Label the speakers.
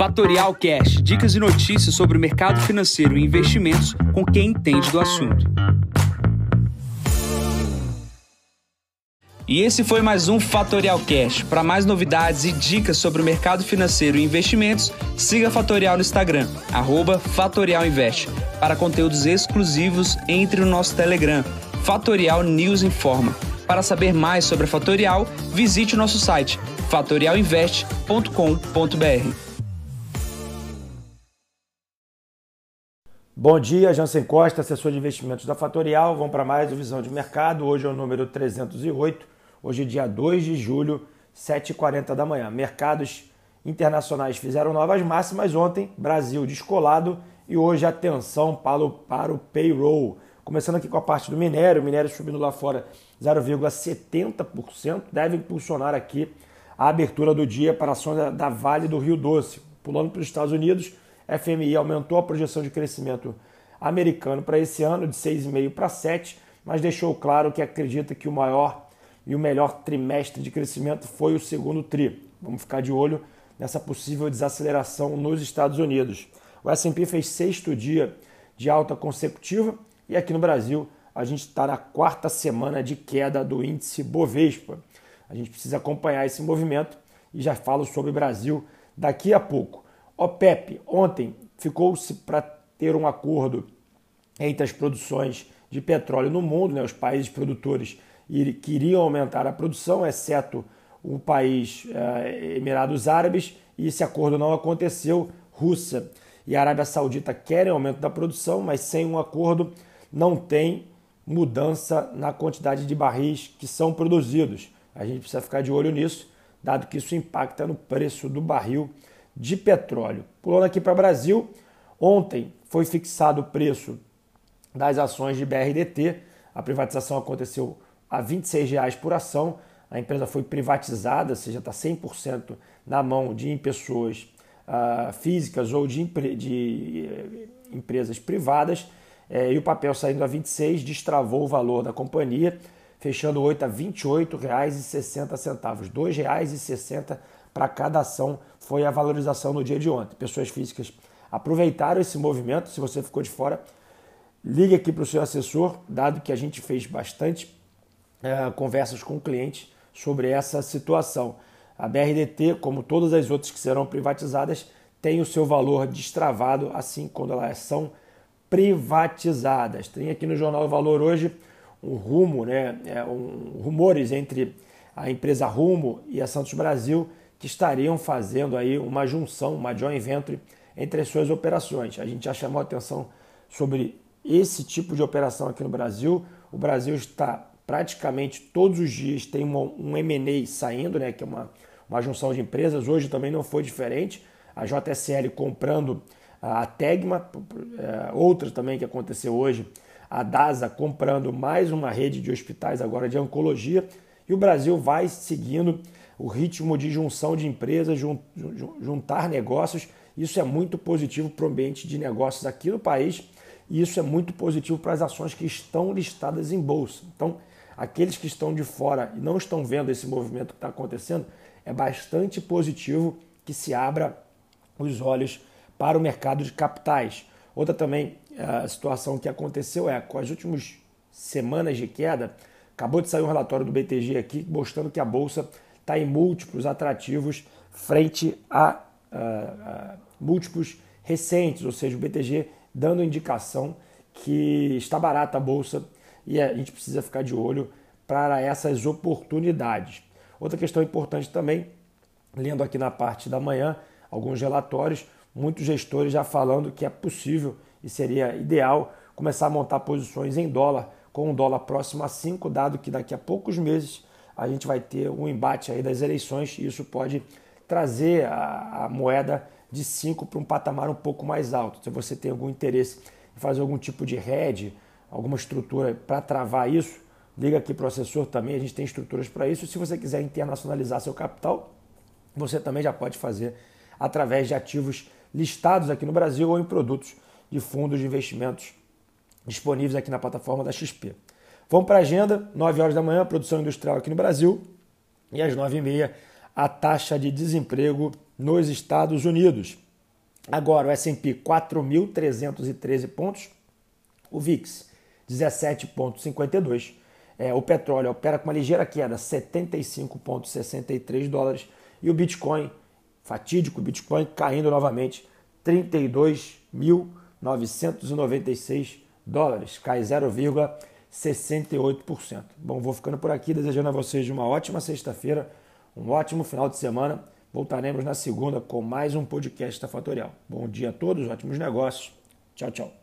Speaker 1: Fatorial Cash, dicas e notícias sobre o mercado financeiro e investimentos com quem entende do assunto. E esse foi mais um Fatorial Cash. Para mais novidades e dicas sobre o mercado financeiro e investimentos, siga Fatorial no Instagram, @fatorialinvest. Para conteúdos exclusivos, entre no nosso Telegram, Fatorial News Informa. Para saber mais sobre a Fatorial, visite o nosso site fatorialinvest.com.br.
Speaker 2: Bom dia, Jansen Costa, assessor de investimentos da Fatorial. Vamos para mais uma Visão de Mercado. Hoje é o número 308 Hoje, dia 2 de julho, 7h40 da manhã. Mercados internacionais fizeram novas máximas ontem, Brasil descolado e hoje atenção para o, para o payroll. Começando aqui com a parte do minério, o minério subindo lá fora 0,70%, deve impulsionar aqui a abertura do dia para ações da Vale do Rio Doce. Pulando para os Estados Unidos, FMI aumentou a projeção de crescimento americano para esse ano de 6,5 para 7, mas deixou claro que acredita que o maior e o melhor trimestre de crescimento foi o segundo TRI. Vamos ficar de olho nessa possível desaceleração nos Estados Unidos. O S&P fez sexto dia de alta consecutiva e aqui no Brasil a gente está na quarta semana de queda do índice Bovespa. A gente precisa acompanhar esse movimento e já falo sobre o Brasil daqui a pouco. OPEP ontem ficou-se para ter um acordo entre as produções de petróleo no mundo, né, os países produtores queriam aumentar a produção, exceto o país eh, Emirados Árabes, e esse acordo não aconteceu. Rússia e Arábia Saudita querem aumento da produção, mas sem um acordo não tem mudança na quantidade de barris que são produzidos. A gente precisa ficar de olho nisso, dado que isso impacta no preço do barril de petróleo. Pulando aqui para o Brasil, ontem foi fixado o preço das ações de BRDT. A privatização aconteceu a R$ 26,00 por ação. A empresa foi privatizada, ou seja, está 100% na mão de pessoas uh, físicas ou de, de uh, empresas privadas. Eh, e o papel saindo a 26 destravou o valor da companhia, fechando 8 a R$ 28,60. R$ 2,60 para cada ação foi a valorização no dia de ontem. Pessoas físicas aproveitaram esse movimento. Se você ficou de fora, ligue aqui para o seu assessor, dado que a gente fez bastante é, conversas com clientes sobre essa situação. A BRDT, como todas as outras que serão privatizadas, tem o seu valor destravado assim quando elas são privatizadas. Tem aqui no Jornal do Valor hoje um rumo, né, é, um, rumores entre a empresa Rumo e a Santos Brasil que estariam fazendo aí uma junção, uma joint venture entre as suas operações. A gente já chamou atenção sobre esse tipo de operação aqui no Brasil. O Brasil está praticamente todos os dias tem um M&A saindo, né, que é uma, uma junção de empresas. Hoje também não foi diferente. A JSL comprando a Tegma, é, outra também que aconteceu hoje, a DASA comprando mais uma rede de hospitais agora de oncologia. E o Brasil vai seguindo o ritmo de junção de empresas, juntar negócios. Isso é muito positivo para o ambiente de negócios aqui no país e isso é muito positivo para as ações que estão listadas em bolsa. Então, aqueles que estão de fora e não estão vendo esse movimento que está acontecendo, é bastante positivo que se abra os olhos para o mercado de capitais. Outra também a situação que aconteceu é, com as últimas semanas de queda, acabou de sair um relatório do BTG aqui mostrando que a Bolsa está em múltiplos atrativos frente a, a, a múltiplos recentes, ou seja, o BTG dando indicação que está barata a Bolsa e a gente precisa ficar de olho para essas oportunidades. Outra questão importante também, lendo aqui na parte da manhã, alguns relatórios, muitos gestores já falando que é possível e seria ideal começar a montar posições em dólar, com o dólar próximo a 5, dado que daqui a poucos meses a gente vai ter um embate aí das eleições e isso pode trazer a, a moeda de 5 para um patamar um pouco mais alto. Se você tem algum interesse em fazer algum tipo de hedge, alguma estrutura para travar isso, liga aqui para o assessor também, a gente tem estruturas para isso. Se você quiser internacionalizar seu capital, você também já pode fazer através de ativos listados aqui no Brasil ou em produtos de fundos de investimentos disponíveis aqui na plataforma da XP. Vamos para a agenda, 9 horas da manhã, produção industrial aqui no Brasil, e às 9 e meia, a taxa de desemprego nos Estados Unidos. Agora o S&P 4.313 pontos, o VIX 17,52. É, o petróleo opera com uma ligeira queda, 75,63 dólares. E o Bitcoin, fatídico Bitcoin, caindo novamente, 32.996 dólares, cai 0,68%. Bom, vou ficando por aqui, desejando a vocês uma ótima sexta-feira, um ótimo final de semana. Voltaremos na segunda com mais um podcast da Fatorial. Bom dia a todos, ótimos negócios. Tchau, tchau.